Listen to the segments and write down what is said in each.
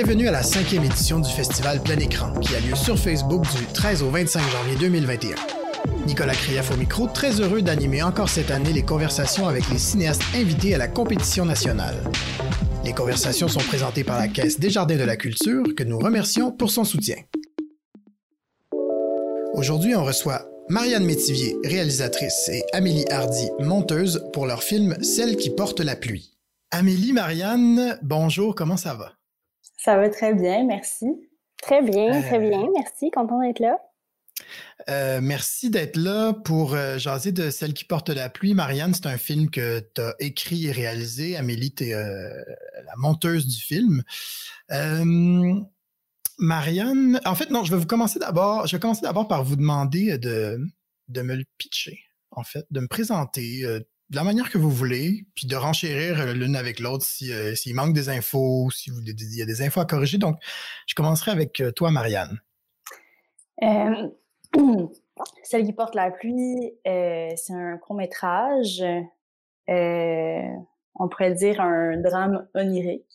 Bienvenue à la cinquième édition du festival Plein Écran, qui a lieu sur Facebook du 13 au 25 janvier 2021. Nicolas Krief au micro, très heureux d'animer encore cette année les conversations avec les cinéastes invités à la compétition nationale. Les conversations sont présentées par la Caisse des Jardins de la Culture, que nous remercions pour son soutien. Aujourd'hui, on reçoit Marianne Métivier, réalisatrice, et Amélie Hardy, monteuse, pour leur film Celle qui porte la pluie. Amélie, Marianne, bonjour, comment ça va? Ça va très bien, merci. Très bien, très bien, euh, merci, content d'être là. Euh, merci d'être là pour euh, jaser de Celle qui porte la pluie. Marianne, c'est un film que tu as écrit et réalisé. Amélie, tu es la monteuse du film. Marianne, en fait, non, je vais vous commencer d'abord, je vais commencer d'abord par vous demander de, de me le pitcher, en fait, de me présenter euh, de la manière que vous voulez, puis de renchérir euh, l'une avec l'autre euh, s'il manque des infos, s'il y a des infos à corriger. Donc, je commencerai avec toi, Marianne. Celle qui porte la pluie, c'est un court métrage, on pourrait dire un drame onirique.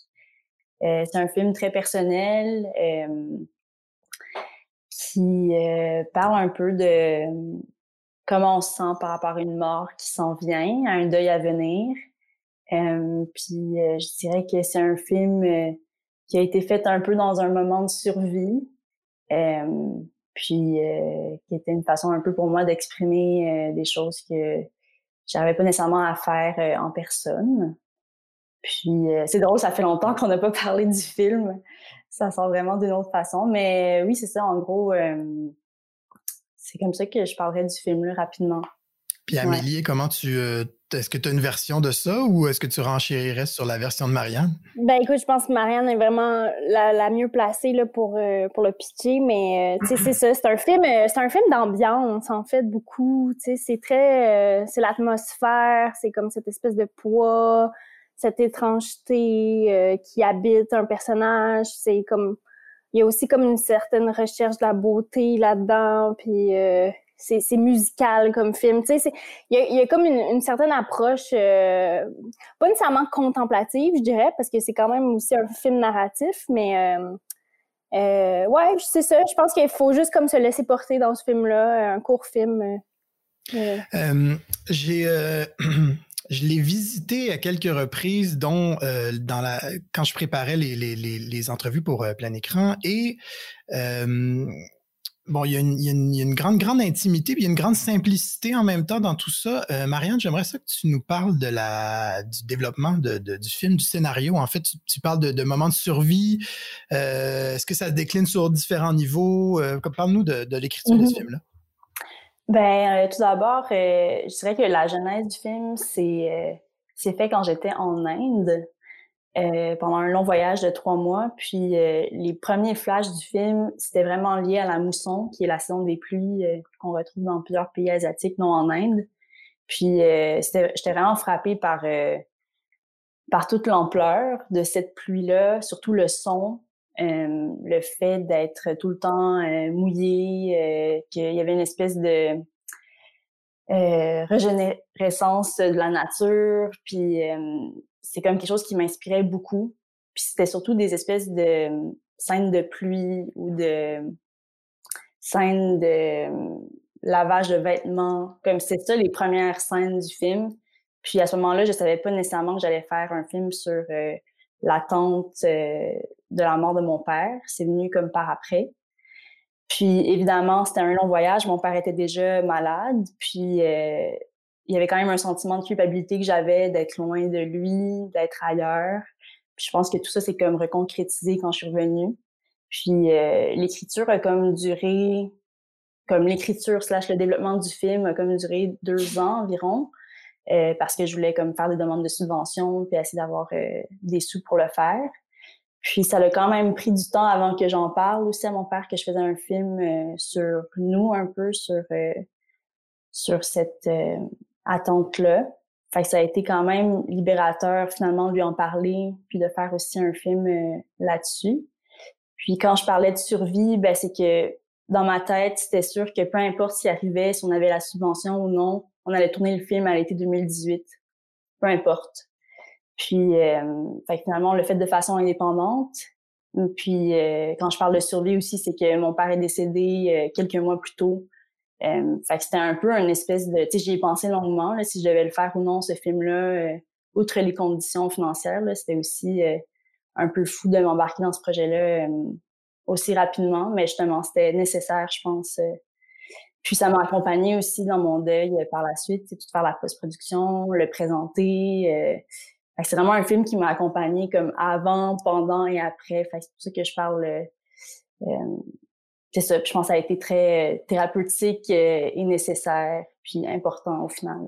Euh, c'est un film très personnel euh, qui euh, parle un peu de comment on se sent par rapport à une mort qui s'en vient, à un deuil à venir. puis je dirais que c'est un film qui a été fait un peu dans un moment de survie. puis qui était une façon un peu pour moi d'exprimer des choses que j'avais pas nécessairement à faire en personne. Puis euh, c'est drôle, ça fait longtemps qu'on n'a pas parlé du film. Ça sort vraiment d'une autre façon. Mais oui, c'est ça, en gros, euh, c'est comme ça que je parlerai du film rapidement. Puis Amélie, comment tu. Euh, est-ce que tu as une version de ça ou est-ce que tu renchérirais sur la version de Marianne? Ben écoute, je pense que Marianne est vraiment la, mieux placée là, pour, pour le pitcher, mais tu sais, c'est ça. C'est un film, c'est un film d'ambiance, en fait, beaucoup. Tu sais, c'est très. c'est l'atmosphère, c'est comme cette espèce de poids cette étrangeté euh, qui habite un personnage. C'est comme il y a aussi comme une certaine recherche de la beauté là-dedans, puis euh, c'est, musical comme film. Tu sais, il y a, comme une, certaine approche, euh, pas nécessairement contemplative, je dirais, parce que c'est quand même aussi un film narratif, mais ouais, c'est ça. Je pense qu'il faut juste comme se laisser porter dans ce film-là, un court film. j'ai Je l'ai visité à quelques reprises, dont euh, dans la quand je préparais les, les, les, entrevues pour euh, Plein Écran. Et euh, bon, il y, a une, il, y a une, il y, a une, grande, grande intimité, puis il y a une grande simplicité en même temps dans tout ça. Marianne, j'aimerais ça que tu nous parles de la du développement de, de, du film, du scénario. En fait, tu, tu parles de, de, moments de survie. Est-ce que ça se décline sur différents niveaux? Parle-nous de, l'écriture de ce mm-hmm. film-là. Ben, euh, tout d'abord, euh, je dirais que la genèse du film, c'est euh, fait quand j'étais en Inde pendant un long voyage de trois mois. Puis les premiers flashs du film, c'était vraiment lié à la mousson, qui est la saison des pluies qu'on retrouve dans plusieurs pays asiatiques, non en Inde. Puis j'étais vraiment frappée par par toute l'ampleur de cette pluie-là, surtout le son, euh, le fait d'être tout le temps euh, mouillé, euh, qu'il y avait une espèce de régénérescence de la nature, puis c'est comme quelque chose qui m'inspirait beaucoup. Puis c'était surtout des espèces de scènes de pluie ou de scènes de lavage de vêtements. Comme c'est ça les premières scènes du film. Puis à ce moment-là, je savais pas nécessairement que j'allais faire un film sur l'attente euh, de la mort de mon père. C'est venu comme par après. Puis évidemment, c'était un long voyage. Mon père était déjà malade. Puis euh, il y avait quand même un sentiment de culpabilité que j'avais d'être loin de lui, d'être ailleurs. Puis je pense que tout ça s'est comme reconcrétisé quand je suis revenue. Puis euh, l'écriture a comme duré, comme l'écriture slash le développement du film a comme duré deux ans environ. Euh, parce que je voulais comme faire des demandes de subventions puis essayer d'avoir des sous pour le faire. Puis ça a quand même pris du temps avant que j'en parle aussi à mon père que je faisais un film euh, sur nous un peu sur sur cette attente là. Fait que ça a été quand même libérateur finalement de lui en parler puis de faire aussi un film là-dessus. Puis quand je parlais de survie, ben c'est que dans ma tête, c'était sûr que peu importe s'il arrivait, si on avait la subvention ou non, on allait tourner le film à l'été 2018. Peu importe. Puis, euh, finalement, on l'a fait de façon indépendante. Puis quand je parle de survie aussi, c'est que mon père est décédé quelques mois plus tôt. fait que c'était un peu une espèce de... Tu sais, j'y ai pensé longuement, si je devais le faire ou non, ce film-là, outre les conditions financières, c'était aussi un peu fou de m'embarquer dans ce projet-là aussi rapidement, mais justement, c'était nécessaire, je pense. Euh. Puis ça m'a accompagné aussi dans mon deuil euh, par la suite, tout faire la post-production, le présenter. Euh. c'est vraiment un film qui m'a accompagné comme avant, pendant et après. c'est pour ça que je parle. c'est ça. je pense que ça a été très thérapeutique et nécessaire, puis important au final.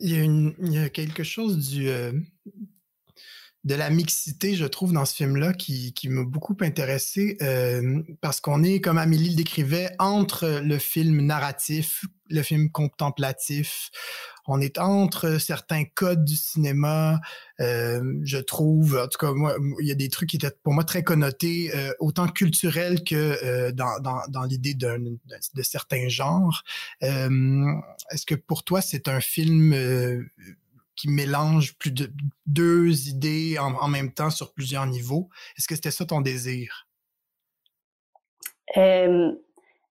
il, y a quelque chose du de la mixité, je trouve, dans ce film-là, qui, qui m'a beaucoup intéressé, euh, parce qu'on est, comme Amélie le décrivait, entre le film narratif, le film contemplatif. On est entre certains codes du cinéma, euh, je trouve. En tout cas, moi, il y a des trucs qui étaient pour moi très connotés, euh, autant culturels que euh, dans, dans, l'idée de, de, certains genres. Euh, est-ce que pour toi, c'est un film qui mélange plus de deux idées en, même temps sur plusieurs niveaux? Est-ce que c'était ça ton désir?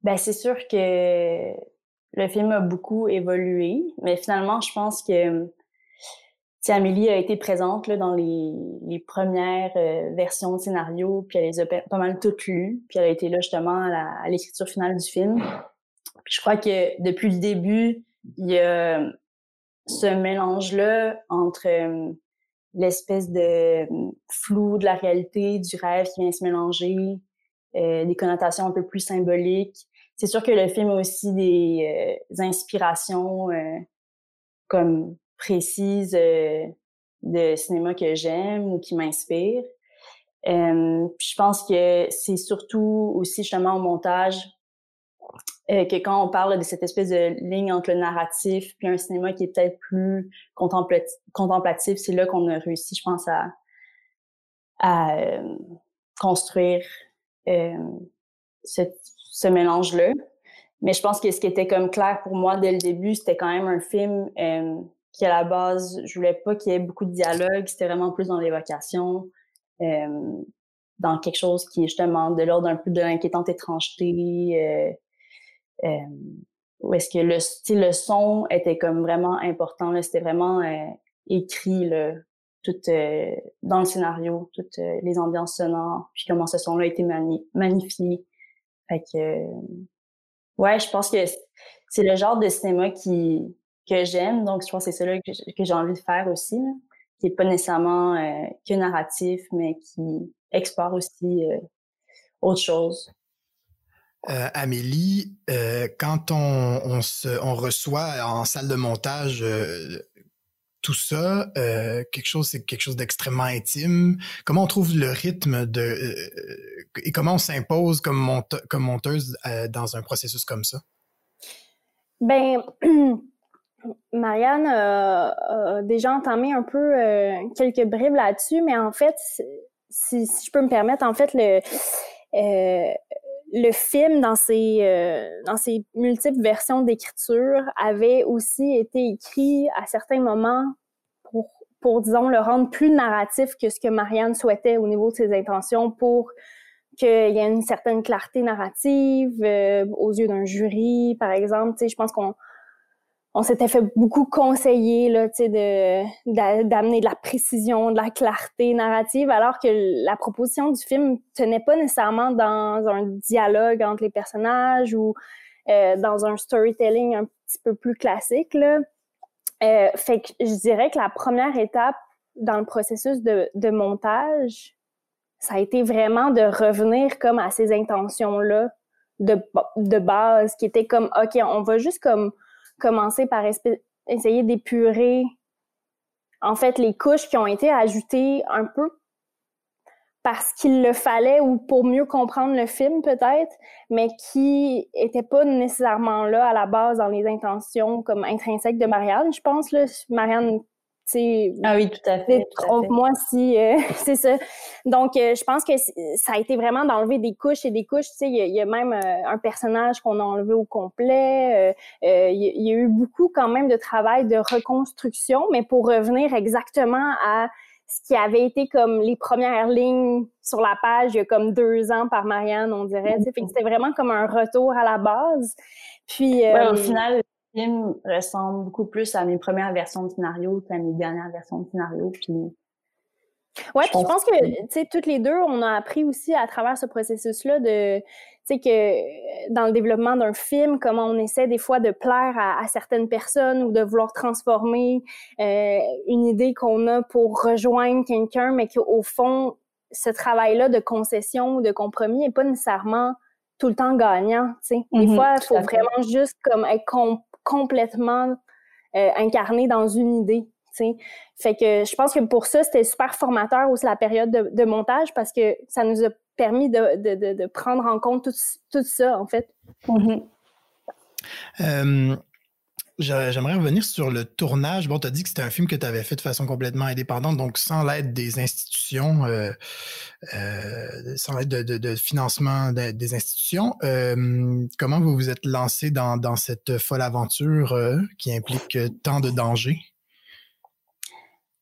ben c'est sûr que le film a beaucoup évolué, mais finalement, je pense que Amélie a été présente là, dans les, les premières euh, versions de scénario, puis elle les a pas mal toutes lues, puis elle a été là justement à l'écriture finale du film. Je crois que depuis le début, il y a ce mélange-là entre euh, l'espèce de euh, flou de la réalité, du rêve qui vient se mélanger, euh, des connotations un peu plus symboliques. C'est sûr que le film a aussi des, inspirations comme précises de cinéma que j'aime ou qui m'inspirent. je pense que c'est surtout aussi justement au montage euh, que quand on parle de cette espèce de ligne entre le narratif puis un cinéma qui est peut-être plus contemplatif, c'est là qu'on a réussi, je pense, à, à euh, construire euh, ce, ce mélange-là. Mais je pense que ce qui était comme clair pour moi dès le début, c'était quand même un film euh, qui, à la base, je voulais pas qu'il y ait beaucoup de dialogue. C'était vraiment plus dans l'évocation, euh, dans quelque chose qui est justement de l'ordre un peu de l'inquiétante étrangeté, euh, où est-ce que le le son était comme vraiment important. Là, c'était vraiment euh, écrit là, tout euh, dans le scénario, toutes les ambiances sonores, puis comment ce son-là a été magnifié. Ouais, je pense que c'est le genre de cinéma qui que j'aime, donc je pense que c'est ça que, j'ai envie de faire aussi, qui est pas nécessairement que narratif, mais qui explore aussi autre chose. Euh, Amélie, euh, quand on, on, se, on, reçoit en salle de montage euh, tout ça, euh, quelque chose, c'est quelque chose d'extrêmement intime. Comment on trouve le rythme de euh, et comment on s'impose comme, monte, comme monteuse dans un processus comme ça? Ben, Marianne a déjà entamé un peu quelques bribes là-dessus, mais en fait, si, si, je peux me permettre, en fait, le le film, dans ses, euh, dans ses multiples versions d'écriture, avait aussi été écrit à certains moments pour, pour, disons, le rendre plus narratif que ce que Marianne souhaitait au niveau de ses intentions pour qu'il y ait une certaine clarté narrative euh, aux yeux d'un jury, par exemple. Tu sais, je pense qu'on on s'était fait beaucoup conseiller là, de d'amener de la précision, de la clarté narrative, alors que la proposition du film tenait pas nécessairement dans un dialogue entre les personnages ou euh, dans un storytelling un petit peu plus classique. Euh, fait que je dirais que la première étape dans le processus de, de montage, ça a été vraiment de revenir comme à ces intentions-là de, de base, qui étaient comme, OK, on va juste comme commencer par essayer d'épurer en fait les couches qui ont été ajoutées un peu parce qu'il le fallait ou pour mieux comprendre le film peut-être, mais qui n'étaient pas nécessairement là à la base dans les intentions comme intrinsèques de Marianne, je pense. Là. Marianne ah oui, tout à fait. Trompe-moi si euh, c'est ça. Donc, euh, je pense que ça a été vraiment d'enlever des couches et des couches. Tu sais, il y, a même euh, un personnage qu'on a enlevé au complet. il y, y, a eu beaucoup quand même de travail de reconstruction, mais pour revenir exactement à ce qui avait été comme les premières lignes sur la page il y a comme deux ans par Marianne, on dirait. C'était vraiment comme un retour à la base. Puis, au final, film ressemble beaucoup plus à mes premières versions de scénario qu'à mes dernières versions de scénario. Puis Ouais, puis je pense que, tu sais, toutes les deux, on a appris aussi à travers ce processus-là de, tu sais, que dans le développement d'un film, comment on essaie des fois de plaire à, certaines personnes ou de vouloir transformer euh, une idée qu'on a pour rejoindre quelqu'un, mais qu'au fond, ce travail-là de concession ou de compromis n'est pas nécessairement tout le temps gagnant, tu sais. Des mm-hmm, fois, il faut vraiment juste comme être complètement euh, incarné dans une idée. Fait que je pense que pour ça, c'était super formateur aussi la période de, montage parce que ça nous a permis de, prendre en compte tout, ça, en fait. Mm-hmm. Euh, j'aimerais revenir sur le tournage. Bon, tu as dit que c'était un film que tu avais fait de façon complètement indépendante, donc sans l'aide des institutions, euh, euh, sans l'aide de, financement des institutions. comment vous vous êtes lancé dans, dans cette folle aventure qui implique tant de dangers?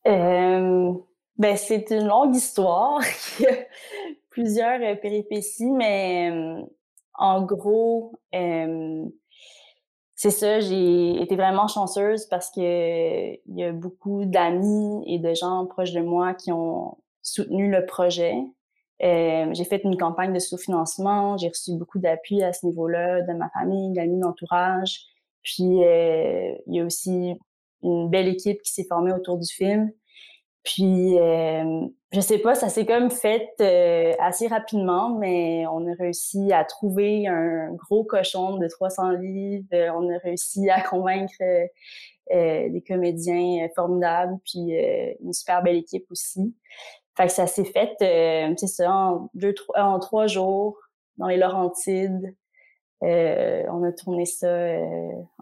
Euh, ben, c'est une longue histoire plusieurs euh, péripéties, mais euh, en gros, c'est ça, j'ai été vraiment chanceuse parce que il y a beaucoup d'amis et de gens proches de moi qui ont soutenu le projet. j'ai fait une campagne de sous-financement, j'ai reçu beaucoup d'appui à ce niveau-là de ma famille, d'amis, d'entourage. Puis il y a aussi une belle équipe qui s'est formée autour du film. Puis, euh, je sais pas, ça s'est comme fait euh, assez rapidement, mais on a réussi à trouver un gros cochon de 300 livres. On a réussi à convaincre euh, des comédiens formidables, puis une super belle équipe aussi. Fait que ça s'est fait, c'est ça, en deux, trois, en trois jours dans les Laurentides. on a tourné ça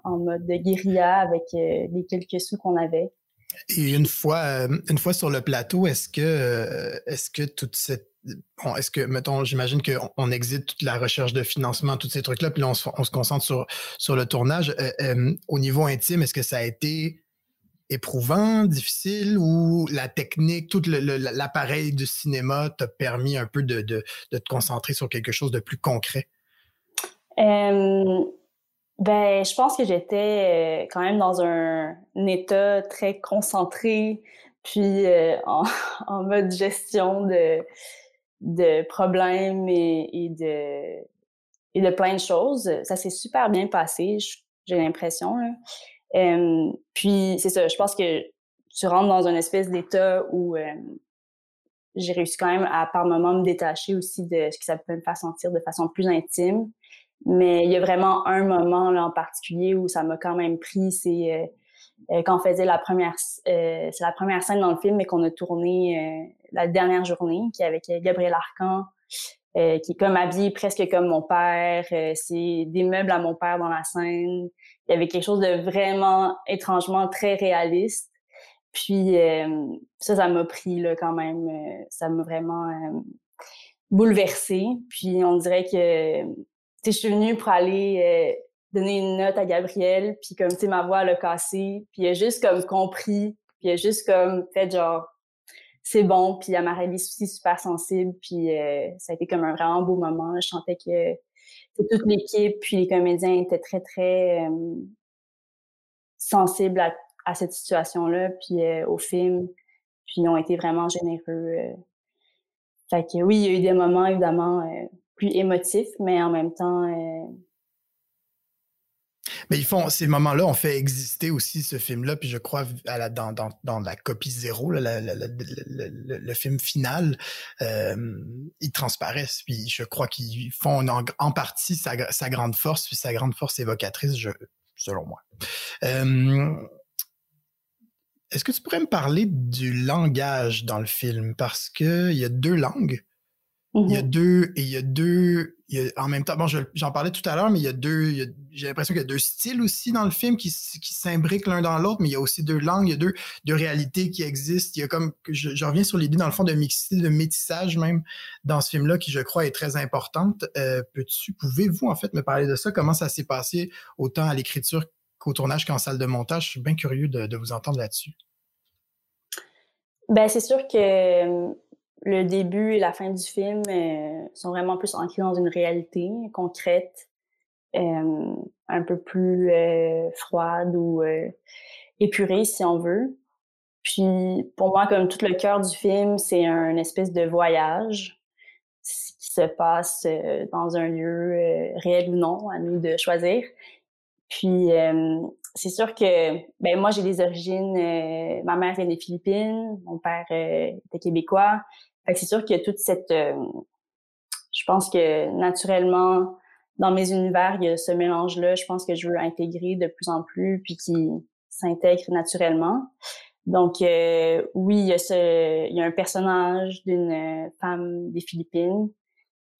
en mode de guérilla avec les quelques sous qu'on avait. Et une fois, euh, une fois sur le plateau, est-ce que, euh, est-ce que toute cette est-ce que, mettons, j'imagine qu'on on exite toute la recherche de financement, tous ces trucs-là, puis là, on se, on se, concentre sur, le tournage. Euh, au niveau intime, est-ce que ça a été éprouvant, difficile, ou la technique, tout l'appareil du cinéma t'a permis un peu de, te concentrer sur quelque chose de plus concret? Ben, je pense que j'étais euh, quand même dans un, état très concentré, puis euh, en, mode gestion de, de problèmes et, de, et de plein de choses. Ça s'est super bien passé, j'ai l'impression. Puis, c'est ça, je pense que tu rentres dans une espèce d'état où j'ai réussi quand même à, par moments, me détacher aussi de ce que ça peut me faire sentir de façon plus intime. Mais il y a vraiment un moment là, en particulier où ça m'a quand même pris, c'est euh, euh, quand on faisait la première, euh, c'est la première scène dans le film, mais qu'on a tourné la dernière journée, qui est avec Gabriel Arcan, qui est comme habillé presque comme mon père. c'est des meubles à mon père dans la scène. Il y avait quelque chose de vraiment étrangement très réaliste. Puis ça, ça m'a pris là quand même. ça m'a vraiment bouleversée. Puis on dirait que je suis venue pour aller euh, donner une note à Gabriel, puis comme, tu sais, ma voix l'a cassé, puis il a juste comme compris, puis il a juste comme fait genre, c'est bon, puis elle m'a aussi super sensible, puis euh, ça a été comme un vraiment beau moment. Je sentais que toute l'équipe, puis les comédiens étaient très, très euh, sensibles à, à cette situation-là, puis au film, puis ils ont été vraiment généreux. Fait que oui, il y a eu des moments, évidemment, plus émotif, mais en même temps. Euh, mais ils font ces moments-là ont fait exister aussi ce film-là, puis je crois à la, dans, dans, dans la copie zéro, le, film final, euh, ils transparaissent, puis je crois qu'ils font en, partie sa, sa, grande force, puis sa grande force évocatrice, je, selon moi. Euh, est-ce que tu pourrais me parler du langage dans le film? Parce qu'il y a deux langues. Il y a mmh deux, et il y a deux, en même temps, bon, j'en parlais tout à l'heure, mais il y a deux, j'ai l'impression qu'il y a deux styles aussi dans le film qui, qui s'imbriquent l'un dans l'autre, mais il y a aussi deux langues, il y a deux, deux réalités qui existent. Il y a comme, je, reviens sur l'idée dans le fond de mixité, de métissage même dans ce film-là, qui je crois est très importante. Euh, peux-tu, pouvez-vous en fait me parler de ça? Comment ça s'est passé autant à l'écriture qu'au tournage qu'en salle de montage? Je suis bien curieux de, de vous entendre là-dessus. Ben, c'est sûr que le début et la fin du film sont vraiment plus ancrés dans une réalité concrète, un peu plus froide ou épurée, si on veut. Puis, pour moi, comme tout le cœur du film, c'est un espèce de voyage qui se passe dans un lieu réel ou non, à nous de choisir. Puis, c'est sûr que ben moi j'ai des origines euh, ma mère vient des Philippines mon père euh, était québécois. Fait que c'est sûr a toute cette euh, je pense que naturellement dans mes univers il y a ce mélange là je pense que je veux intégrer de plus en plus puis qui s'intègre naturellement. Donc oui il y a ce il y a un personnage d'une femme des Philippines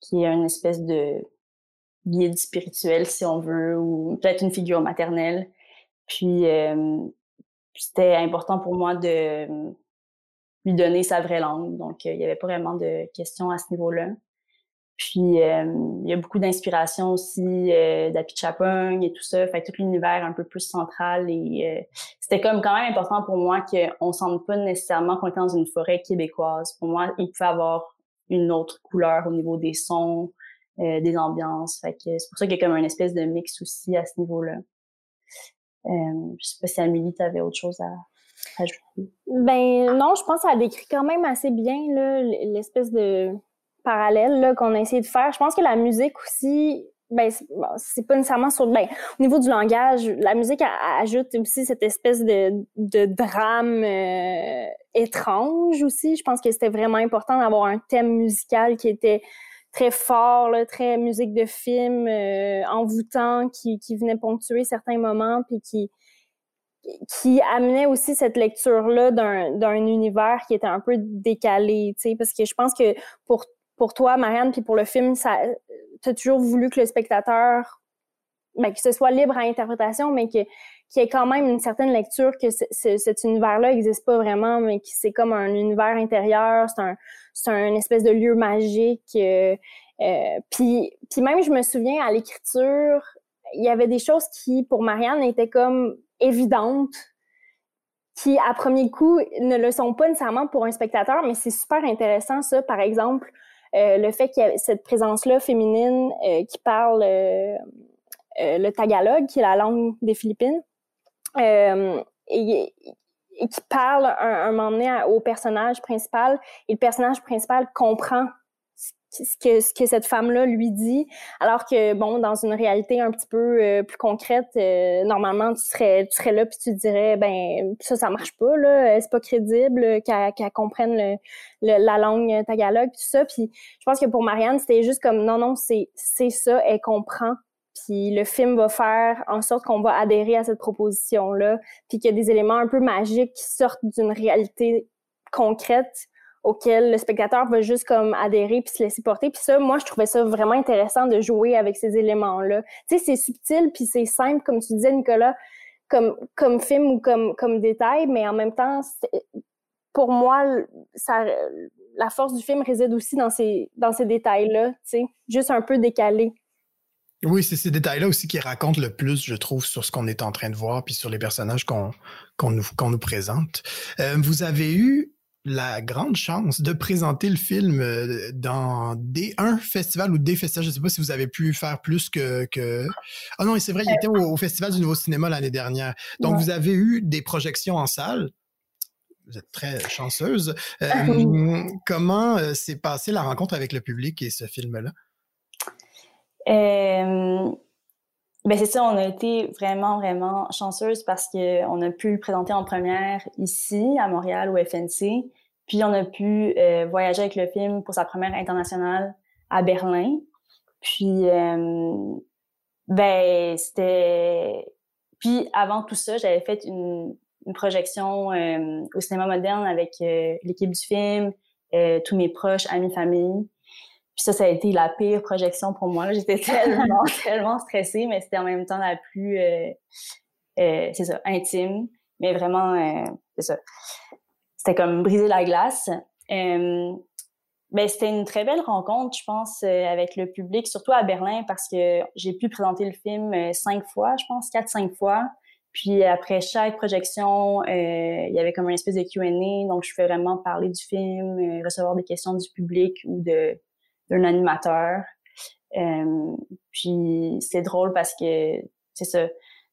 qui est une espèce de guide spirituel si on veut ou peut-être une figure maternelle puis, c'était important pour moi de lui donner sa vraie langue. Donc, il n'y avait pas vraiment de questions à ce niveau-là. Puis, il y a beaucoup d'inspiration aussi euh, d'Apichapong et tout ça. Fait tout l'univers un peu plus central. Et c'était comme quand même important pour moi qu'on ne sente pas nécessairement qu'on était dans une forêt québécoise. Pour moi, il pouvait avoir une autre couleur au niveau des sons, des ambiances. Fait que c'est pour ça qu'il y a comme une espèce de mix aussi à ce niveau-là. Euh, je sais pas si Amélie, tu avais autre chose à ajouter. Ben non, je pense que ça décrit quand même assez bien l'espèce de parallèle qu'on a essayé de faire. Je pense que la musique aussi, ben c'est pas nécessairement sur ben au niveau du langage la musique ajoute aussi cette espèce de, de drame euh, étrange aussi je pense que c'était vraiment important d'avoir un thème musical qui était très fort, très musique de film, euh, envoûtant, qui, venait ponctuer certains moments, puis qui, amenait aussi cette lecture-là d'un univers qui était un peu décalé, parce que je pense que pour, toi, Marianne, puis pour le film, ça, as toujours voulu que le spectateur, ben, que ce soit libre à interprétation, mais que qu'il y ait quand même une certaine lecture que cet univers-là n'existe pas vraiment, mais que c'est comme un univers intérieur, c'est un, c'est un espèce de lieu magique. Euh, euh, puis, même, je me souviens, à l'écriture, il y avait des choses qui, pour Marianne, étaient comme évidentes, qui, à premier coup, ne le sont pas nécessairement pour un spectateur, mais c'est super intéressant, ça. Par exemple, euh, le fait qu'il y ait cette présence-là féminine qui parle le tagalog, qui est la langue des Philippines. Euh, et, qui parle un, un moment donné au personnage principal et le personnage principal comprend ce que, ce que cette femme-là lui dit, alors que, bon, dans une réalité un petit peu euh, plus concrète, euh, normalement, tu serais, tu serais là puis tu dirais, ben, ça, ça marche pas, là, c'est pas crédible qu'elle comprenne le, la langue tagalog, tout ça. Puis je pense que pour Marianne, c'était juste comme, non, non, c'est ça, elle comprend puis le film va faire en sorte qu'on va adhérer à cette proposition-là, puis qu'il y a des éléments un peu magiques qui sortent d'une réalité concrète auquel le spectateur va juste comme adhérer puis se laisser porter. Puis ça, moi, je trouvais ça vraiment intéressant de jouer avec ces éléments-là. Tu sais, c'est subtil puis c'est simple, comme tu disais, Nicolas, comme, comme film ou comme, comme détail, mais en même temps, pour moi, ça, la force du film réside aussi dans ces, dans ces détails-là, tu sais, juste un peu décalés. Oui, c'est ces détails-là aussi qui racontent le plus, je trouve, sur ce qu'on est en train de voir, puis sur les personnages qu'on nous, qu'on nous présente. Euh, vous avez eu la grande chance de présenter le film euh, dans des un festival ou des festivals. Je ne sais pas si vous avez pu faire plus que. que... Ah non, c'est vrai, il était au, Festival du Nouveau Cinéma l'année dernière. Donc, vous avez eu des projections en salle. Vous êtes très chanceuse. Euh, comment s'est passée la rencontre avec le public et ce film-là? Euh, ben c'est ça, on a été vraiment, vraiment chanceuse parce qu'on a pu le présenter en première ici, à Montréal, au FNC. Puis on a pu euh, voyager avec le film pour sa première internationale à Berlin. Puis, euh, ben, c'était... Puis avant tout ça, j'avais fait une, projection au cinéma moderne avec l'équipe du film, tous mes proches, amis, famille. Puis ça, ça a été la pire projection pour moi. J'étais tellement, tellement stressée, mais c'était en même temps la plus, euh, euh, c'est ça, intime. Mais vraiment, euh, c'est ça. C'était comme briser la glace. Euh, ben, c'était une très belle rencontre, je pense, euh, avec le public, surtout à Berlin, parce que j'ai pu présenter le film cinq fois, je pense, quatre, cinq fois. Puis après chaque projection, euh, il y avait comme une espèce de Q&A, donc je fais vraiment parler du film, euh, recevoir des questions du public ou de d'un animateur. Euh, puis c'est drôle parce que c'est ça,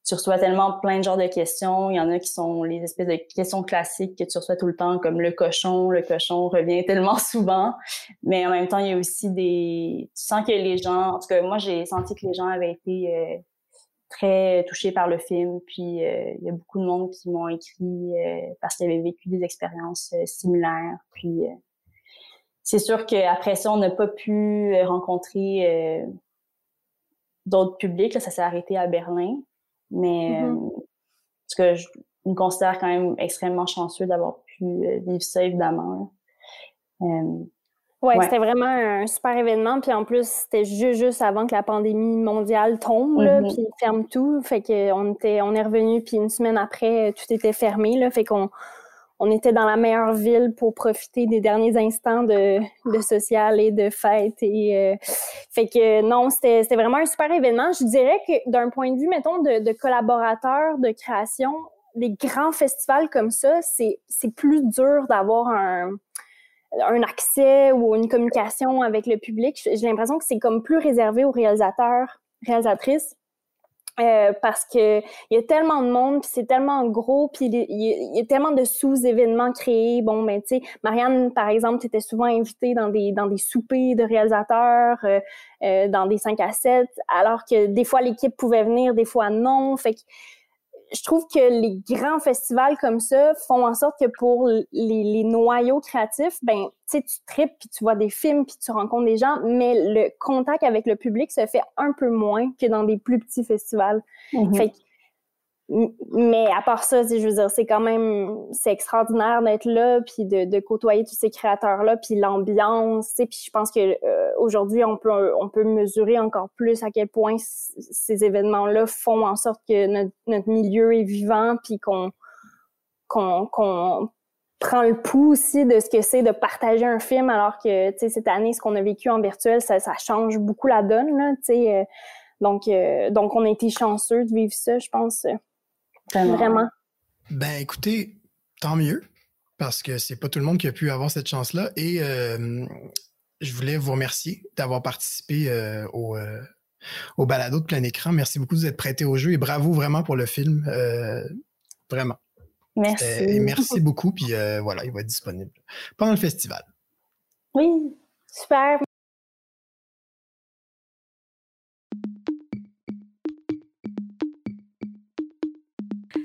tu reçois tellement plein de genres de questions. Il y en a qui sont les espèces de questions classiques que tu reçois tout le temps, comme le cochon. Le cochon revient tellement souvent. Mais en même temps, il y a aussi des... Tu sens que les gens... En tout cas, moi, j'ai senti que les gens avaient été euh, très touchés par le film. Puis euh, il y a beaucoup de monde qui m'ont écrit euh, parce qu'ils avaient vécu des expériences similaires. Puis c'est sûr qu'après ça, on n'a pas pu rencontrer d'autres publics. Là, ça s'est arrêté à Berlin. Mais mm que je me considère quand même extrêmement chanceux d'avoir pu euh, vivre ça, évidemment. Euh, ouais, c'était vraiment un super événement. Puis en plus, c'était juste, juste avant que la pandémie mondiale tombe, là, mm-hmm. puis ferme tout. Fait qu'on était, on est revenu, puis une semaine après, tout était fermé. Là, fait qu'on on était dans la meilleure ville pour profiter des derniers instants de, social et de fête. Et, euh, fait que non, c'était vraiment un super événement. Je dirais que d'un point de vue, mettons, de, de collaborateurs de création, les grands festivals comme ça, c'est plus dur d'avoir un, un accès ou une communication avec le public. J'ai l'impression que c'est comme plus réservé aux réalisateurs, réalisatrices. Euh, parce que il y a tellement de monde, puis c'est tellement gros, puis il, y, a tellement de sous-événements créés. Bon, ben tu sais, Marianne, par exemple, tu étais souvent invitée dans des dans des soupers de réalisateurs, euh, euh, dans des 5 à 7, alors que des fois l'équipe pouvait venir, des fois non. Fait que je trouve que les grands festivals comme ça font en sorte que pour les, les noyaux créatifs, ben, tu sais, tu tripes, puis tu vois des films, puis tu rencontres des gens, mais le contact avec le public se fait un peu moins que dans des plus petits festivals. Fait que mais à part ça, je veux dire, c'est quand même, c'est extraordinaire d'être là, puis de, de, côtoyer tous ces créateurs-là, puis l'ambiance, puis je pense que euh, aujourd'hui, on peut, on peut mesurer encore plus à quel point ces événements-là font en sorte que notre, notre milieu est vivant, puis qu'on qu'on qu'on prend le pouls aussi de ce que c'est de partager un film, alors que, tu cette année, ce qu'on a vécu en virtuel, ça, ça change beaucoup la donne, là, tu sais. Euh, donc, euh, donc, on a été chanceux de vivre ça, je pense. Vraiment. Ben écoutez, tant mieux, parce que c'est pas tout le monde qui a pu avoir cette chance-là. Et euh, je voulais vous remercier d'avoir participé euh, au, euh, au balado de plein écran. Merci beaucoup de vous être prêté au jeu et bravo vraiment pour le film. vraiment. Merci. Et merci beaucoup. Puis voilà, il va être disponible pendant le festival. Oui, super.